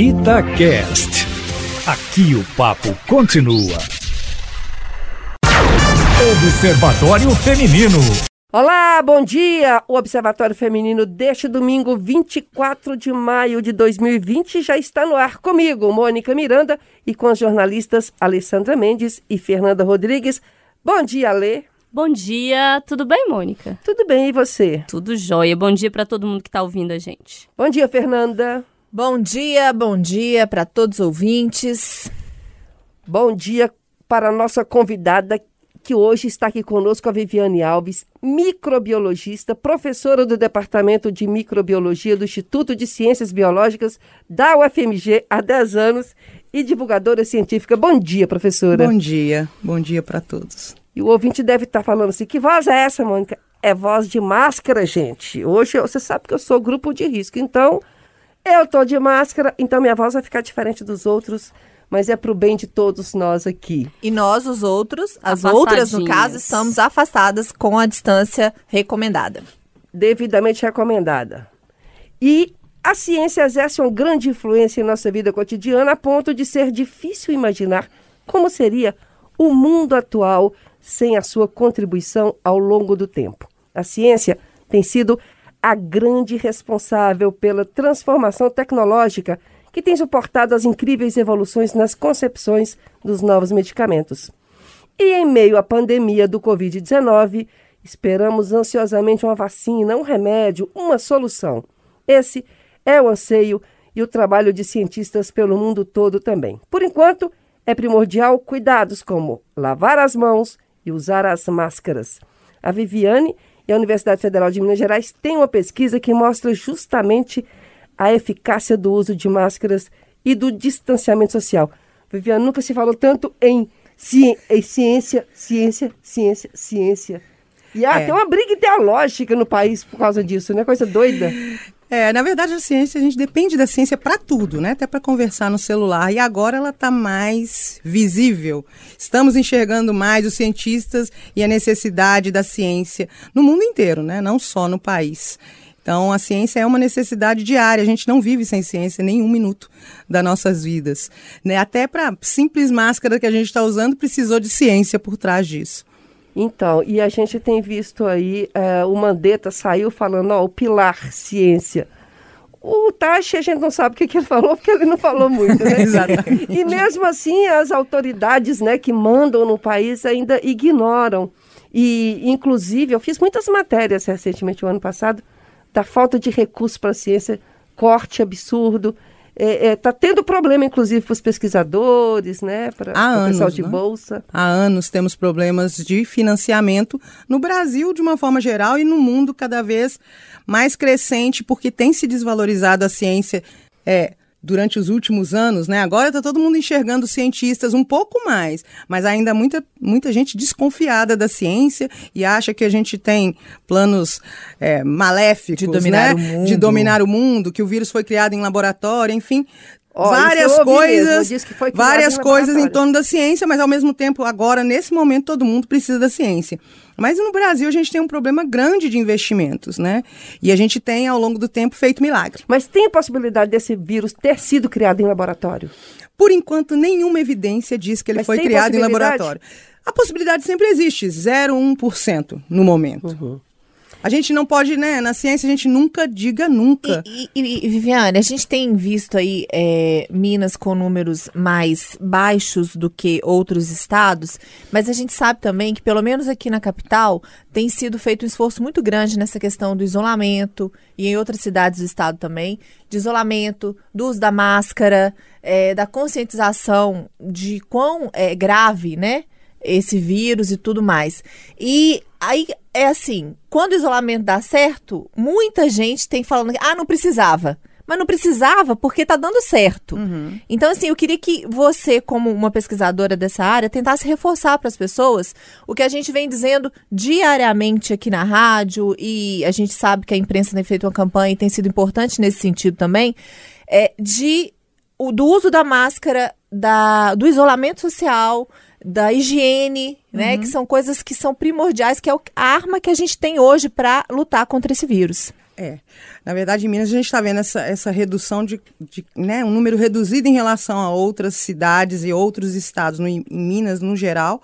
Itacast. Aqui o papo continua. Observatório Feminino. Olá, bom dia! O Observatório Feminino deste domingo, 24 de maio de 2020, já está no ar comigo, Mônica Miranda, e com as jornalistas Alessandra Mendes e Fernanda Rodrigues. Bom dia, Alê. Bom dia, tudo bem, Mônica? Tudo bem, e você? Tudo jóia. Bom dia para todo mundo que está ouvindo a gente. Bom dia, Fernanda. Bom dia, bom dia para todos os ouvintes. Bom dia para a nossa convidada que hoje está aqui conosco, a Viviane Alves, microbiologista, professora do Departamento de Microbiologia do Instituto de Ciências Biológicas da UFMG há 10 anos e divulgadora científica. Bom dia, professora. Bom dia, bom dia para todos. E o ouvinte deve estar falando assim: que voz é essa, Mônica? É voz de máscara, gente. Hoje você sabe que eu sou grupo de risco, então eu tô de máscara, então minha voz vai ficar diferente dos outros, mas é pro bem de todos nós aqui. E nós, os outros, as outras, no caso, estamos afastadas com a distância recomendada. Devidamente recomendada. E a ciência exerce uma grande influência em nossa vida cotidiana a ponto de ser difícil imaginar como seria o mundo atual sem a sua contribuição ao longo do tempo. A ciência tem sido a grande responsável pela transformação tecnológica que tem suportado as incríveis evoluções nas concepções dos novos medicamentos. E em meio à pandemia do Covid-19, esperamos ansiosamente uma vacina, um remédio, uma solução. Esse é o anseio e o trabalho de cientistas pelo mundo todo também. Por enquanto, é primordial cuidados como lavar as mãos e usar as máscaras. A Viviane e a Universidade Federal de Minas Gerais têm uma pesquisa que mostra justamente a eficácia do uso de máscaras e do distanciamento social. Viviane, nunca se falou tanto em, ci em ciência, ciência, ciência, ciência. E há é. tem uma briga ideológica no país por causa disso, né? Coisa doida. É, na verdade, a ciência, a gente depende da ciência para tudo, né? Até para conversar no celular. E agora ela está mais visível. Estamos enxergando mais os cientistas e a necessidade da ciência no mundo inteiro, né? Não só no país. Então, a ciência é uma necessidade diária. A gente não vive sem ciência nem um minuto das nossas vidas. Né? Até para simples máscara que a gente está usando, precisou de ciência por trás disso. Então, e a gente tem visto aí, é, o Mandetta saiu falando, ó, o pilar ciência. O Tachi, a gente não sabe o que, que ele falou, porque ele não falou muito, né? Exatamente. E mesmo assim, as autoridades né, que mandam no país ainda ignoram. E, inclusive, eu fiz muitas matérias recentemente, o ano passado, da falta de recursos para a ciência, corte absurdo, está é, é, tá tendo problema, inclusive, para os pesquisadores, né? Para o pessoal de né? bolsa. Há anos temos problemas de financiamento no Brasil, de uma forma geral, e no mundo cada vez mais crescente, porque tem se desvalorizado a ciência. É, durante os últimos anos, né? Agora está todo mundo enxergando cientistas um pouco mais, mas ainda muita, muita gente desconfiada da ciência e acha que a gente tem planos é, maléficos, de dominar, né? o mundo. de dominar o mundo, que o vírus foi criado em laboratório, enfim. Oh, várias coisas, várias em coisas em torno da ciência, mas ao mesmo tempo, agora, nesse momento, todo mundo precisa da ciência. Mas no Brasil a gente tem um problema grande de investimentos, né? E a gente tem, ao longo do tempo, feito milagre. Mas tem a possibilidade desse vírus ter sido criado em laboratório? Por enquanto, nenhuma evidência diz que ele Mas foi criado em laboratório. A possibilidade sempre existe, 0,1% no momento. Uhum. A gente não pode, né? Na ciência a gente nunca diga nunca. E, e- e, Viviane, a gente tem visto aí é, Minas com números mais baixos do que outros estados, mas a gente sabe também que, pelo menos aqui na capital, tem sido feito um esforço muito grande nessa questão do isolamento e em outras cidades do estado também, de isolamento, do uso da máscara, é, da conscientização de quão é grave, né? Esse vírus e tudo mais. E aí é assim, quando o isolamento dá certo, muita gente tem falando que ah, não precisava. Mas não precisava porque tá dando certo. Então, assim, eu queria que você, como uma pesquisadora dessa área, tentasse reforçar para as pessoas o que a gente vem dizendo diariamente aqui na rádio, e a gente sabe que a imprensa tem feito uma campanha e tem sido importante nesse sentido também, é, de o, do uso da máscara, da, do isolamento social, da higiene, né? Que são coisas que são primordiais, que é a arma que a gente tem hoje para lutar contra esse vírus. É. Na verdade, em Minas a gente está vendo essa, essa redução de, de né, um número reduzido em relação a outras cidades e outros estados, no, em Minas no geral.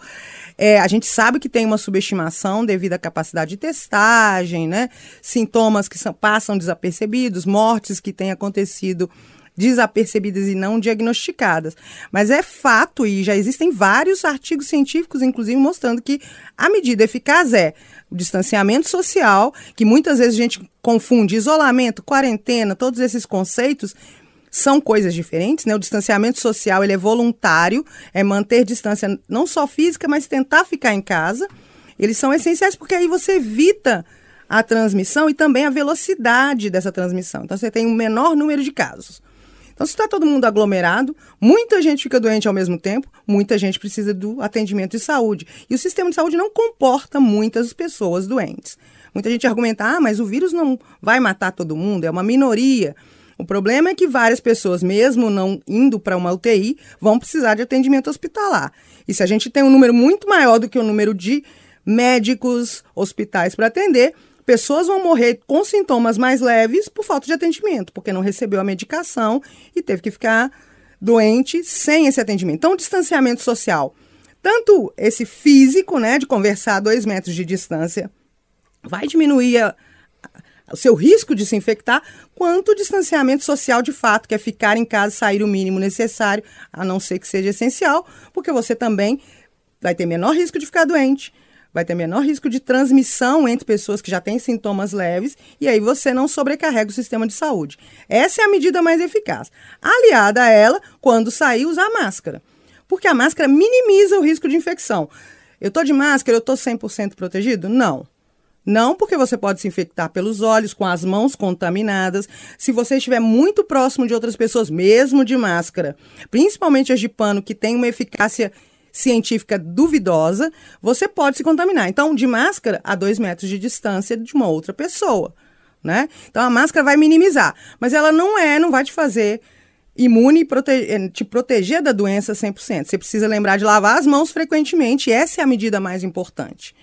É, a gente sabe que tem uma subestimação devido à capacidade de testagem, né? Sintomas que são, passam desapercebidos, mortes que têm acontecido desapercebidas e não diagnosticadas. Mas é fato, e já existem vários artigos científicos, inclusive, mostrando que a medida eficaz é o distanciamento social, que muitas vezes a gente confunde isolamento, quarentena, todos esses conceitos são coisas diferentes, né? O distanciamento social ele é voluntário, é manter distância não só física, mas tentar ficar em casa. Eles são essenciais porque aí você evita a transmissão e também a velocidade dessa transmissão. Então você tem um menor número de casos. Então, se está todo mundo aglomerado, muita gente fica doente ao mesmo tempo, muita gente precisa do atendimento de saúde. E o sistema de saúde não comporta muitas pessoas doentes. Muita gente argumenta, ah, mas o vírus não vai matar todo mundo, é uma minoria. O problema é que várias pessoas, mesmo não indo para uma UTI, vão precisar de atendimento hospitalar. E se a gente tem um número muito maior do que o número de médicos, hospitais para atender, Pessoas vão morrer com sintomas mais leves por falta de atendimento, porque não recebeu a medicação e teve que ficar doente sem esse atendimento. Então, o distanciamento social, tanto esse físico, né, de conversar a dois metros de distância, vai diminuir a, o seu risco de se infectar, quanto o distanciamento social de fato, que é ficar em casa, sair o mínimo necessário, a não ser que seja essencial, porque você também vai ter menor risco de ficar doente, vai ter menor risco de transmissão entre pessoas que já têm sintomas leves e aí você não sobrecarrega o sistema de saúde. Essa é a medida mais eficaz. Aliada a ela, quando sair, usar máscara. Porque a máscara minimiza o risco de infecção. Eu estou de máscara, eu estou 100% protegido? Não. Não, porque você pode se infectar pelos olhos, com as mãos contaminadas. Se você estiver muito próximo de outras pessoas, mesmo de máscara, principalmente as de pano, que tem uma eficácia científica duvidosa, você pode se contaminar. Então, de máscara a dois metros de distância de uma outra pessoa, né? Então, a máscara vai minimizar, mas ela não é, não vai te fazer imune e eh, te proteger da doença 100%. Você precisa lembrar de lavar as mãos frequentemente, essa é a medida mais importante.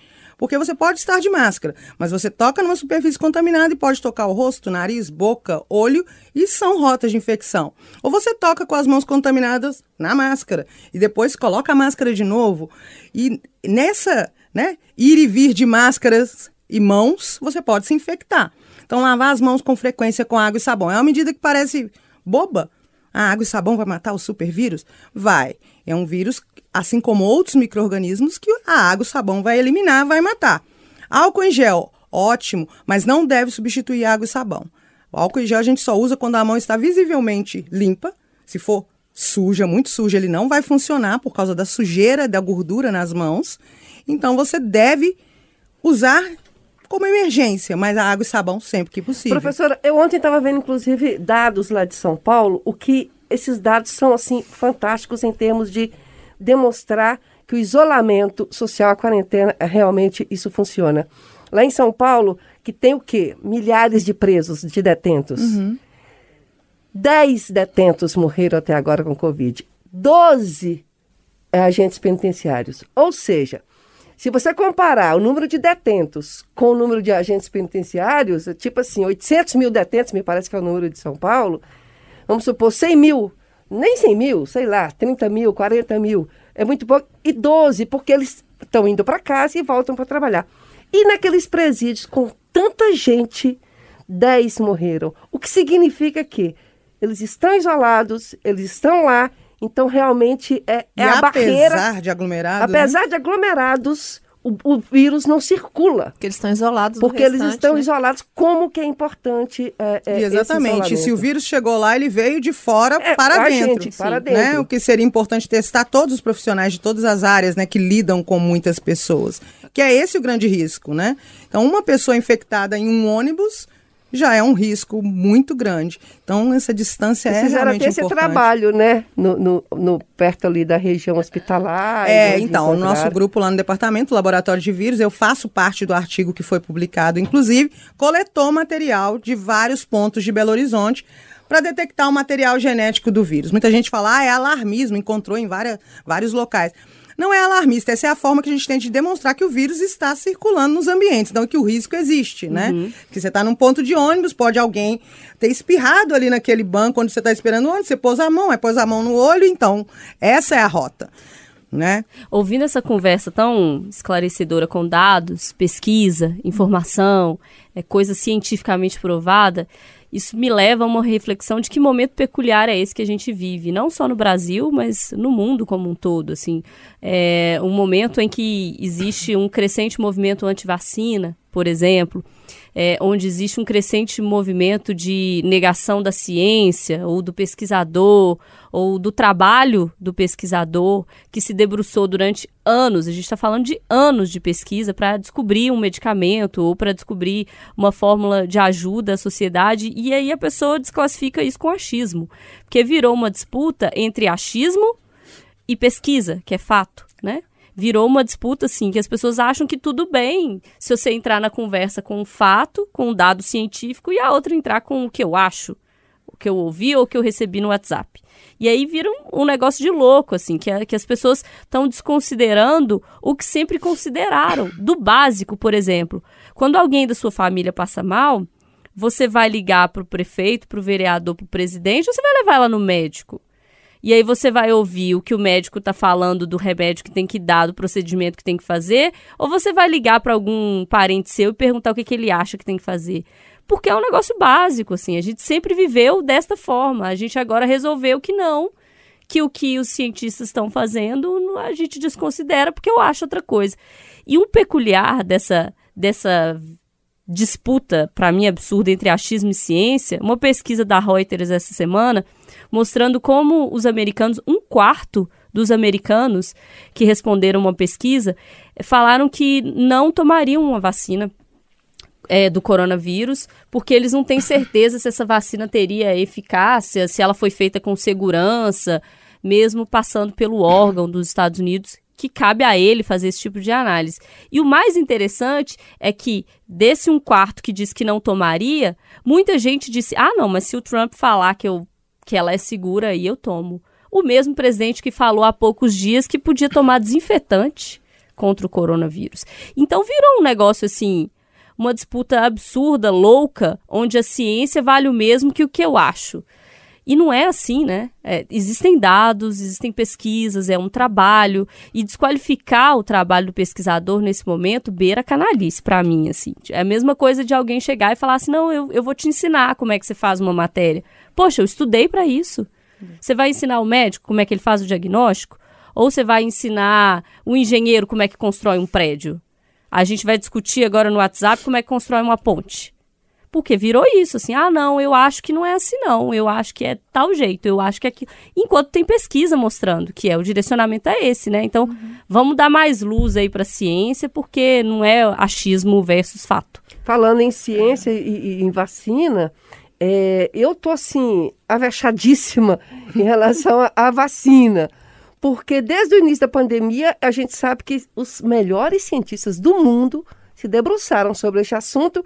Porque você pode estar de máscara, mas você toca numa superfície contaminada e pode tocar o rosto, nariz, boca, olho e são rotas de infecção. Ou você toca com as mãos contaminadas na máscara e depois coloca a máscara de novo. E nessa, né, ir e vir de máscaras e mãos, você pode se infectar. Então, lavar as mãos com frequência com água e sabão é uma medida que parece boba. A água e sabão vai matar o supervírus? Vai. É um vírus assim como outros micro-organismos que a água, o sabão vai eliminar, vai matar. Álcool em gel, ótimo, mas não deve substituir água e sabão. O álcool em gel a gente só usa quando a mão está visivelmente limpa. Se for suja, muito suja, ele não vai funcionar por causa da sujeira, da gordura nas mãos. Então você deve usar como emergência, mas a água e sabão sempre que possível. Professora, eu ontem estava vendo, inclusive, dados lá de São Paulo, o que esses dados são, assim, fantásticos em termos de demonstrar que o isolamento social, a quarentena, realmente isso funciona. Lá em São Paulo, que tem o quê? Milhares de presos, de detentos. Uhum. Dez detentos morreram até agora com Covid. Doze é, agentes penitenciários. Ou seja, se você comparar o número de detentos com o número de agentes penitenciários, tipo assim, 800 mil detentos, me parece que é o número de São Paulo, vamos supor 100 mil nem 100 mil, sei lá, 30 mil, 40 mil, é muito pouco, e 12, porque eles estão indo para casa e voltam para trabalhar. E naqueles presídios com tanta gente, 10 morreram. O que significa que eles estão isolados, eles estão lá, então realmente é, é a barreira. Apesar de aglomerados. Apesar né? de aglomerados, o, o, vírus não circula. Porque eles estão isolados Porque restante, eles estão né? isolados. Como que é importante é, é, Exatamente. Se o vírus chegou lá, ele veio de fora É, para dentro. gente, para Né? dentro. O que seria importante testar todos os profissionais de todas as áreas né, que lidam com muitas pessoas. Que é esse o grande risco, né? Então, uma pessoa infectada em um ônibus já é um risco muito grande. Então, essa distância é Fizeram realmente esse importante. trabalho, né? No, no, no- perto ali da região hospitalar. É, então, o nosso grupo lá no departamento, Laboratório de Vírus, eu faço parte do artigo que foi publicado, inclusive, coletou material de vários pontos de Belo Horizonte para detectar o material genético do vírus. Muita gente fala, ah, é alarmismo, encontrou em várias, vários locais. Não é alarmista, essa é a forma que a gente tem de demonstrar que o vírus está circulando nos ambientes, não que o risco existe, né? Uhum. Que você está num ponto de ônibus, pode alguém ter espirrado ali naquele banco onde você está esperando o ônibus, você pôs a mão, aí pôs a mão no olho, então essa é a rota. Né? Ouvindo essa conversa tão esclarecedora com dados, pesquisa, informação, é, coisa cientificamente provada, isso me leva a uma reflexão de que momento peculiar é esse que a gente vive, não só no Brasil, mas no mundo como um todo, assim, é um momento em que existe um crescente movimento anti-vacina, por exemplo, é, onde existe um crescente movimento de negação da ciência, ou do pesquisador, ou do trabalho do pesquisador, que se debruçou durante anos, a gente está falando de anos de pesquisa para descobrir um medicamento ou para descobrir uma fórmula de ajuda à sociedade, e aí a pessoa desclassifica isso com achismo, porque virou uma disputa entre achismo e pesquisa, que é fato, né? Virou uma disputa assim, que as pessoas acham que tudo bem se você entrar na conversa com um fato, com um dado científico, e a outra entrar com o que eu acho, o que eu ouvi ou o que eu recebi no WhatsApp. E aí vira um, um negócio de louco, assim, que, que as pessoas estão desconsiderando o que sempre consideraram, do básico, por exemplo. Quando alguém da sua família passa mal, você vai ligar para o prefeito, para o vereador, para o presidente, ou você vai levar ela no médico? E aí você vai ouvir o que o médico está falando do remédio que tem que dar, do procedimento que tem que fazer, ou você vai ligar para algum parente seu e perguntar o que, que ele acha que tem que fazer. Porque é um negócio básico, assim. A gente sempre viveu desta forma. A gente agora resolveu que não, que o que os cientistas estão fazendo a gente desconsidera, porque eu acho outra coisa. E um peculiar dessa, dessa disputa, para mim, absurda entre achismo e ciência, uma pesquisa da Reuters essa semana mostrando como os americanos, um quarto dos americanos que responderam uma pesquisa, falaram que não tomariam uma vacina é, do coronavírus, porque eles não têm certeza se essa vacina teria eficácia, se ela foi feita com segurança, mesmo passando pelo órgão dos Estados Unidos, que cabe a ele fazer esse tipo de análise. E o mais interessante é que, desse um quarto que diz que não tomaria, muita gente disse: ah, não, mas se o Trump falar que eu que ela é segura e eu tomo. O mesmo presidente que falou há poucos dias que podia tomar desinfetante contra o coronavírus. Então virou um negócio assim, uma disputa absurda, louca, onde a ciência vale o mesmo que o que eu acho. E não é assim, né? É, existem dados, existem pesquisas, é um trabalho. E desqualificar o trabalho do pesquisador nesse momento beira canalice para mim, assim. É a mesma coisa de alguém chegar e falar assim: não, eu, eu vou te ensinar como é que você faz uma matéria. Poxa, eu estudei para isso. Você vai ensinar o médico como é que ele faz o diagnóstico? Ou você vai ensinar o engenheiro como é que constrói um prédio? A gente vai discutir agora no WhatsApp como é que constrói uma ponte. Porque virou isso, assim, ah, não, eu acho que não é assim, não. Eu acho que é tal jeito, eu acho que é aquilo. Enquanto tem pesquisa mostrando que é, o direcionamento é esse, né? Então, uhum. vamos dar mais luz aí para a ciência, porque não é achismo versus fato. Falando em ciência e, e em vacina, é, eu tô assim, avexadíssima em relação à vacina. Porque desde o início da pandemia, a gente sabe que os melhores cientistas do mundo se debruçaram sobre este assunto.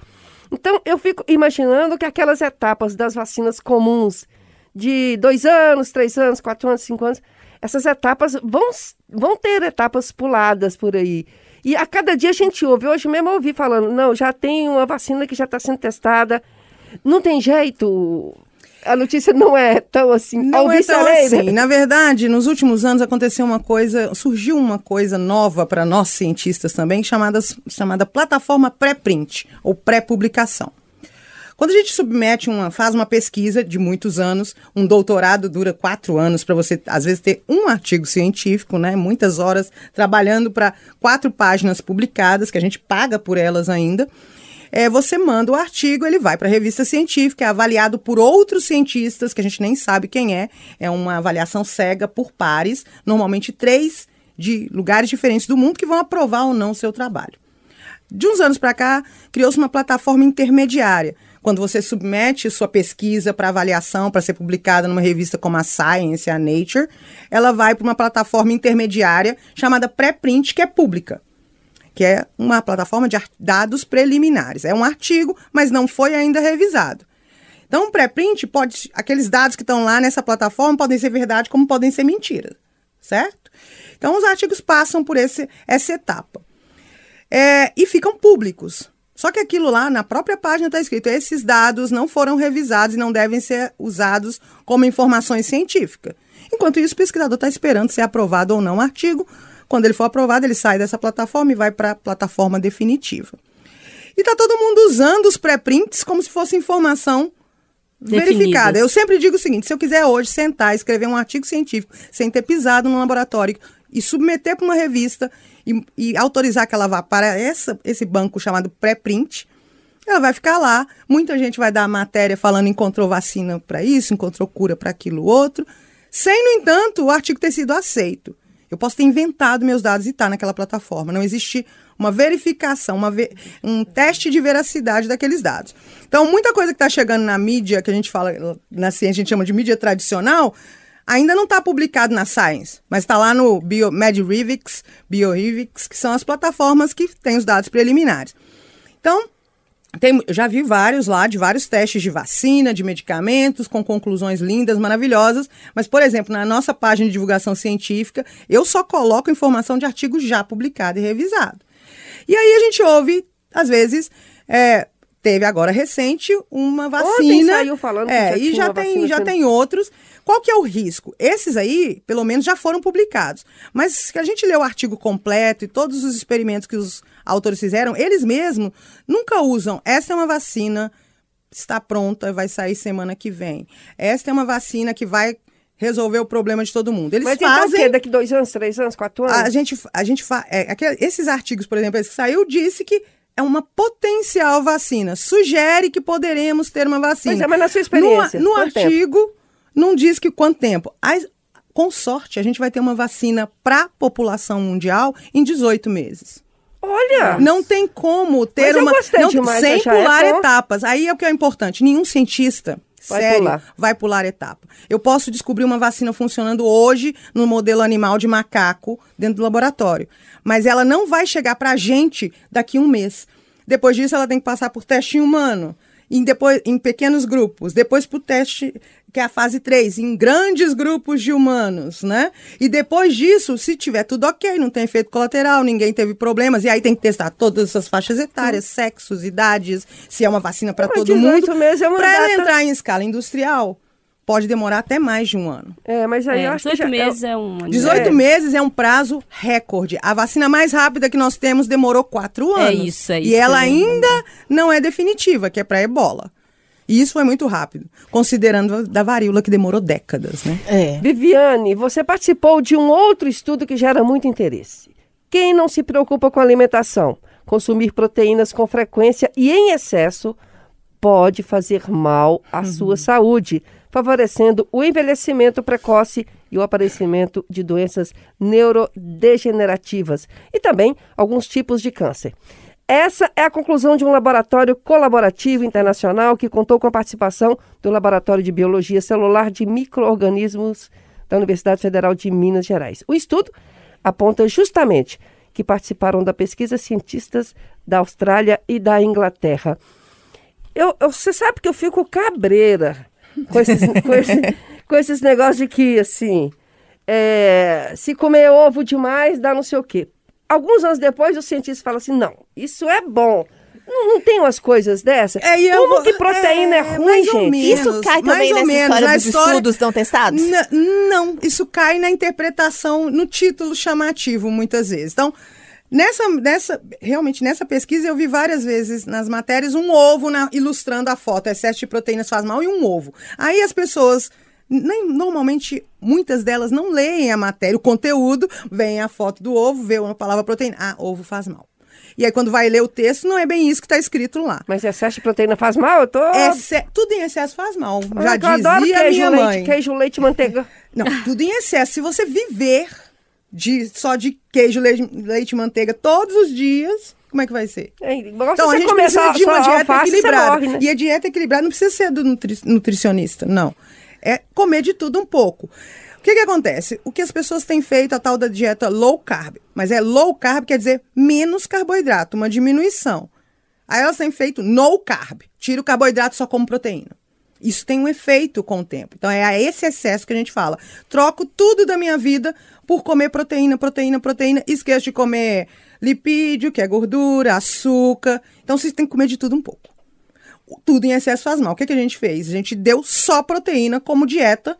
Então, eu fico imaginando que aquelas etapas das vacinas comuns, de dois anos, três anos, quatro anos, cinco anos, essas etapas vão, vão ter etapas puladas por aí. E a cada dia a gente ouve, hoje mesmo eu ouvi falando, não, já tem uma vacina que já está sendo testada não tem jeito. A notícia não é tão assim. Não é tão assim. Na verdade, nos últimos anos aconteceu uma coisa, surgiu uma coisa nova para nós cientistas também, chamada, chamada plataforma pré-print ou pré-publicação. Quando a gente submete uma, faz uma pesquisa de muitos anos, um doutorado dura quatro anos para você, às vezes, ter um artigo científico, né? Muitas horas trabalhando para quatro páginas publicadas, que a gente paga por elas ainda é, você manda o artigo, ele vai para a revista científica, é avaliado por outros cientistas, que a gente nem sabe quem é, é uma avaliação cega por pares, normalmente três de lugares diferentes do mundo que vão aprovar ou não o seu trabalho. De uns anos para cá, criou-se uma plataforma intermediária. Quando você submete sua pesquisa para avaliação, para ser publicada numa revista como a Science, a Nature, ela vai para uma plataforma intermediária chamada pré-print, que é pública que é uma plataforma de dados preliminares. É um artigo, mas não foi ainda revisado. Então, um pré-print pode. Aqueles dados que estão lá nessa plataforma podem ser verdade, como podem ser mentira. Certo? Então, os artigos passam por esse, essa etapa. É, e ficam públicos. Só que aquilo lá, na própria página, está escrito: esses dados não foram revisados e não devem ser usados como informações científicas. Enquanto isso, o pesquisador está esperando ser aprovado ou não o artigo. Quando ele for aprovado, ele sai dessa plataforma e vai para a plataforma definitiva. E está todo mundo usando os pré-prints como se fosse informação Definidas. verificada. Eu sempre digo o seguinte: se eu quiser hoje sentar e escrever um artigo científico sem ter pisado no laboratório e submeter para uma revista e, e autorizar que ela vá para essa, esse banco chamado pré-print, ela vai ficar lá. Muita gente vai dar matéria falando encontrou vacina para isso, encontrou cura para aquilo outro, sem, no entanto, o artigo ter sido aceito. Eu posso ter inventado meus dados e estar naquela plataforma. Não existe uma verificação, uma um teste de veracidade daqueles dados. Então, muita coisa que está chegando na mídia, que a gente fala, na ciência, a gente chama de mídia tradicional, ainda não está publicado na Science, mas está lá no Bio, MedRivix, BioRivix, que são as plataformas que têm os dados preliminares. Então, tem, eu já vi vários lá, de vários testes de vacina, de medicamentos, com conclusões lindas, maravilhosas. Mas, por exemplo, na nossa página de divulgação científica, eu só coloco informação de artigo já publicado e revisado. E aí a gente ouve, às vezes, é, teve agora recente uma vacina. saiu falando que é, já e já tem, já sendo- tem outros. Qual que é o risco? Esses aí, pelo menos, já foram publicados. Mas se a gente lê o artigo completo e todos os experimentos que os autores fizeram, eles mesmos nunca usam. Essa é uma vacina, está pronta, vai sair semana que vem. Esta é uma vacina que vai resolver o problema de todo mundo. Eles Mas então o fazem. quê? Daqui dois anos, três anos, quatro anos? A gente, a gente fa, é, aquele- esses artigos, por exemplo, esse que saiu, disse que é uma potencial vacina. Sugere que poderemos ter uma vacina. Pois é, mas na sua experiência, No, no quanto tempo? artigo, não diz que quanto tempo. As- com sorte, a gente vai ter uma vacina para a população mundial em 18 meses. Olha! Não tem como ter uma. não, demais, sem é pular bom. etapas. Aí é o que é importante. Nenhum cientista. Vai sério, pular. vai pular etapa. Eu posso descobrir uma vacina funcionando hoje no modelo animal de macaco dentro do laboratório. Mas ela não vai chegar para a gente daqui a um mês. Depois disso, ela tem que passar por teste em humano. Em, depois, em pequenos grupos, depois para o teste, que é a fase 3, em grandes grupos de humanos, né? E depois disso, se tiver tudo ok, não tem efeito colateral, ninguém teve problemas, e aí tem que testar todas essas faixas etárias, sexos, idades, se é uma vacina para todo 18 mundo. meses é uma Para ela entrar em escala industrial, pode demorar até mais de um ano. É, mas aí É, eu acho que 18 já, meses é um... 18 É. meses é um prazo recorde. A vacina mais rápida que nós temos demorou quatro É anos. isso, é isso E que ela ainda não é definitiva, que é para ebola. E isso foi muito rápido, considerando da varíola que demorou décadas, né? É. Viviane, você participou de um outro estudo que gera muito interesse. Quem não se preocupa com alimentação, consumir proteínas com frequência e em excesso pode fazer mal à sua saúde, favorecendo o envelhecimento precoce e o aparecimento de doenças neurodegenerativas e também alguns tipos de câncer. Essa é a conclusão de um laboratório colaborativo internacional que contou com a participação do Laboratório de Biologia Celular de Microorganismos da Universidade Federal de Minas Gerais. O estudo aponta justamente que participaram da pesquisa cientistas da Austrália e da Inglaterra. Eu, eu- você sabe que eu fico cabreira com esses, com esse- com esses negócios de que, assim, é, se comer ovo demais, dá não sei o quê. Alguns anos depois, os cientistas falam assim, não, isso é bom. Não, não tem umas coisas dessas? É, eu Como vou- que proteína é, ruim, mais ou gente? menos, Isso cai mais também ou nessa menos, história na dos história- estudos não testados? Não, isso cai na interpretação, no título chamativo, muitas vezes. Então, nessa, nessa, realmente, nessa pesquisa, eu vi várias vezes nas matérias um ovo na- ilustrando a foto. Excesso de proteínas faz mal e um ovo. Aí as pessoas. Nem, normalmente, muitas delas não leem a matéria, o conteúdo, vem a foto do ovo, vê a palavra proteína. Ah, ovo faz mal. E aí, quando vai ler o texto, não é bem isso que está escrito lá. Mas excesso de proteína faz mal? Eu tô... Exce- Tudo em excesso faz mal. Ah, Já eu adoro dizia queijo, minha leite, mãe. queijo, leite, manteiga. Não, tudo em excesso. Se você viver de, só de queijo, leite, leite e manteiga todos os dias, como é que vai ser? É, Então, a gente precisa de uma dieta alface, equilibrada. morre, né? E a dieta equilibrada não precisa ser do nutri- nutricionista, não. É comer de tudo um pouco. O que, que acontece? O que as pessoas têm feito, a tal da dieta low carb. Mas é low carb quer dizer menos carboidrato, uma diminuição. Aí elas têm feito no carb. Tira o carboidrato só como proteína. Isso tem um efeito com o tempo. Então é a esse excesso que a gente fala. Troco tudo da minha vida por comer proteína, proteína, proteína. Esqueço de comer lipídio, que é gordura, açúcar. Então você tem que comer de tudo um pouco. Tudo em excesso faz mal. O que, que a gente fez? A gente deu só proteína como dieta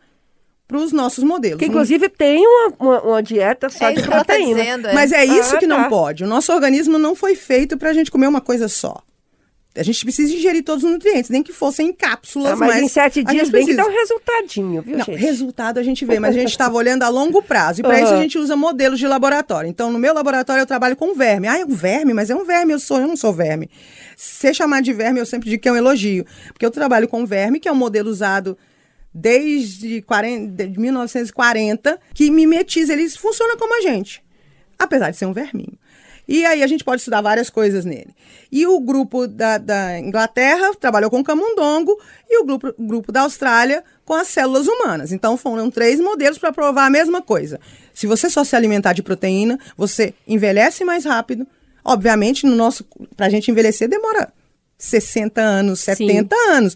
para os nossos modelos. Que inclusive tem uma, uma, uma dieta só É de ela tá proteína. dizendo, é. Mas é isso Ah, que não tá. pode. O nosso organismo não foi feito para a gente comer uma coisa só. A gente precisa ingerir todos os nutrientes, nem que fossem em cápsulas, Ah, mas, em sete dias gente bem que precisa. dá um resultadinho, viu, Não, gente? resultado a gente vê, mas a gente estava olhando a longo prazo. E para isso a gente usa modelos de laboratório. Então, no meu laboratório eu trabalho com verme. Ah, é um verme, mas é um verme, eu sou, eu não sou verme. Ser chamado de verme, eu sempre digo que é um elogio. Porque eu trabalho com verme, que é um modelo usado desde 40, de 1940, que mimetiza, eles funcionam como a gente. Apesar de ser um verminho. E aí a gente pode estudar várias coisas nele. E o grupo da, da Inglaterra trabalhou com camundongo e o grupo, grupo da Austrália com as células humanas. Então foram três modelos para provar a mesma coisa. Se você só se alimentar de proteína, você envelhece mais rápido. Obviamente, no nosso, pra gente envelhecer demora 60 anos, 70 anos.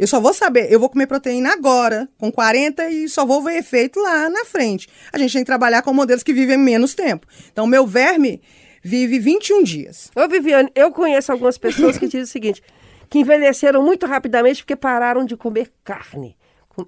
Eu só vou saber, eu vou comer proteína agora, com 40, e só vou ver efeito lá na frente. A gente tem que trabalhar com modelos que vivem menos tempo. Então, meu verme vive 21 dias. Ô, Viviane, eu conheço algumas pessoas que dizem o seguinte, que envelheceram muito rapidamente porque pararam de comer carne.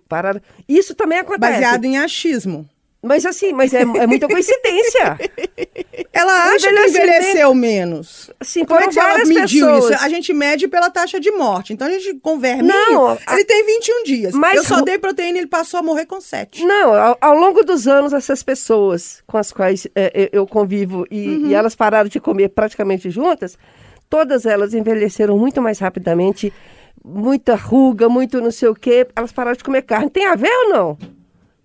Pararam... Isso também acontece. Baseado em achismo. Mas assim, mas é, é muita coincidência. Ela acha que envelhecimento- envelheceu menos. Assim, Como é que ela mediu pessoas. isso? A gente mede pela taxa de morte. Então, a gente, com Não, a- ele tem 21 dias. Mas eu só dei proteína e ele passou a morrer com 7. Não, ao, ao longo dos anos, essas pessoas com as quais é, eu eu convivo e, Uhum. e elas pararam de comer praticamente juntas, todas elas envelheceram muito mais rapidamente, muita ruga, muito não sei o quê, elas pararam de comer carne. Tem a ver ou não?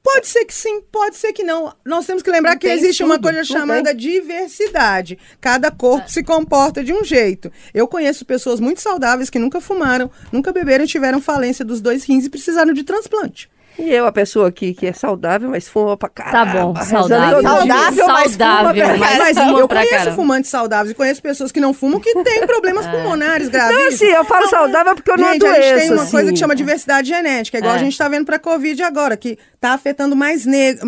Pode ser que sim, pode ser que não. Nós temos que lembrar Não que tem existe uma estudo, coisa chamada diversidade. Cada corpo se comporta de um jeito. Eu conheço pessoas muito saudáveis que nunca fumaram, nunca beberam e tiveram falência dos dois rins e precisaram de transplante. E eu, a pessoa aqui que é saudável, mas fuma pra Tá caramba. bom, rezando saudável. dia. Saudável, mas fuma saudável, pra mas, Mas fuma eu pra conheço caramba. fumantes saudáveis e conheço pessoas que não fumam que têm problemas pulmonares graves. Não, assim, eu falo saudável porque eu não gente, adoeço. a gente tem uma coisa assim. que chama diversidade genética, igual É. a gente está vendo para a Covid agora, que está afetando mais negros.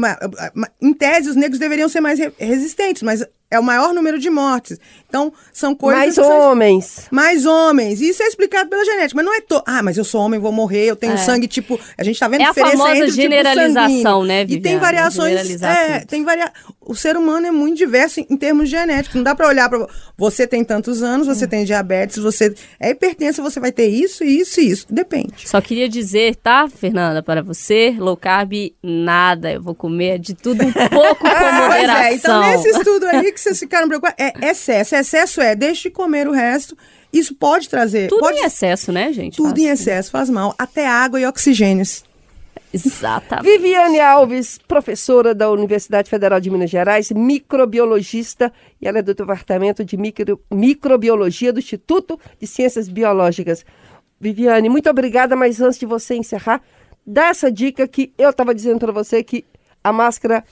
Em tese, os negros deveriam ser mais re- resistentes, mas é o maior número de mortes. Então, são coisas. Mais homens. mais homens. Isso é explicado pela genética, mas não é to... Ah, mas eu sou homem, vou morrer, eu tenho É. sangue tipo, a gente tá vendo É a diferença famosa entre tipo generalização, sanguíneo. né, E tem Viviane? variações, é, tem varia... O ser humano é muito diverso em, em termos genéticos. Não dá para olhar para você tem tantos anos, você tem diabetes, você é hipertensa, você vai ter isso, isso e isso. Depende. Só queria dizer, tá, Fernanda, para você, low carb, nada. Eu vou comer de tudo um pouco com moderação. é, então nesse estudo aí que vocês ficaram preocupados, é excesso. Excesso é, deixe de comer o resto. Isso pode trazer. Tudo pode, em excesso, né, gente? Tudo Faz- em excesso faz mal, até água e oxigênio. Exatamente. Viviane Alves, professora da Universidade Federal de Minas Gerais, microbiologista, e ela é do Departamento de Micro- Microbiologia do Instituto de Ciências Biológicas. Viviane, muito obrigada, mas antes de você encerrar, dá essa dica que eu estava dizendo para você que a máscara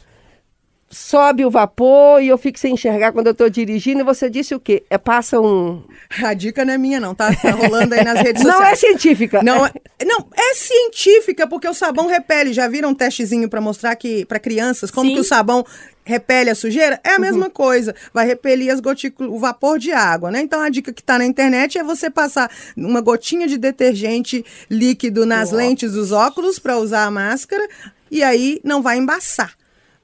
sobe o vapor e eu fico sem enxergar quando eu estou dirigindo, e você disse o quê? É, passa um... A dica não é minha, não, tá? Tá rolando aí nas redes Não é sociais. científica. Não, é- não, é científica, porque o sabão repele. Já viram um testezinho para mostrar que para crianças como Sim. que o sabão repele a sujeira? É a mesma coisa. Vai repelir as gotículas, o vapor de água, né? Então a dica que tá na internet é você passar uma gotinha de detergente líquido nas lentes dos óculos para usar a máscara e aí não vai embaçar.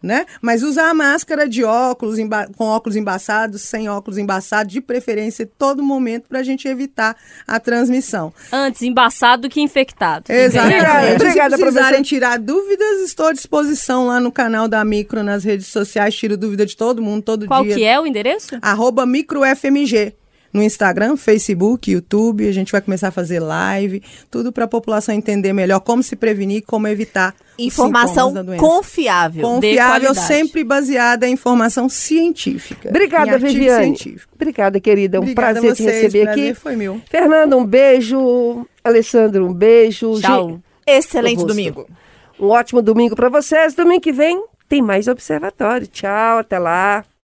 Né? Mas usar a máscara de óculos, com óculos embaçados, sem óculos embaçados, de preferência, em todo momento, para a gente evitar a transmissão. Antes embaçado do que infectado. Exatamente. Obrigada, Se precisarem tirar dúvidas, estou à disposição lá no canal da Micro, nas redes sociais. Tiro dúvida de todo mundo, todo Qual dia. que é o endereço? Arroba MicroFMG. No Instagram, Facebook, YouTube, a gente vai começar a fazer live, tudo para a população entender melhor como se prevenir, como evitar Informação sintomas da doença. confiável. Confiável, sempre baseada em informação científica. Obrigada, Viviane. científico. Obrigada, querida. Um Obrigada prazer te vocês, receber prazer aqui. foi meu. Fernanda, um beijo. Alessandro, um beijo. Tchau. Excelente domingo. Um ótimo domingo para vocês. Domingo que vem tem mais Observatório. Tchau, até lá.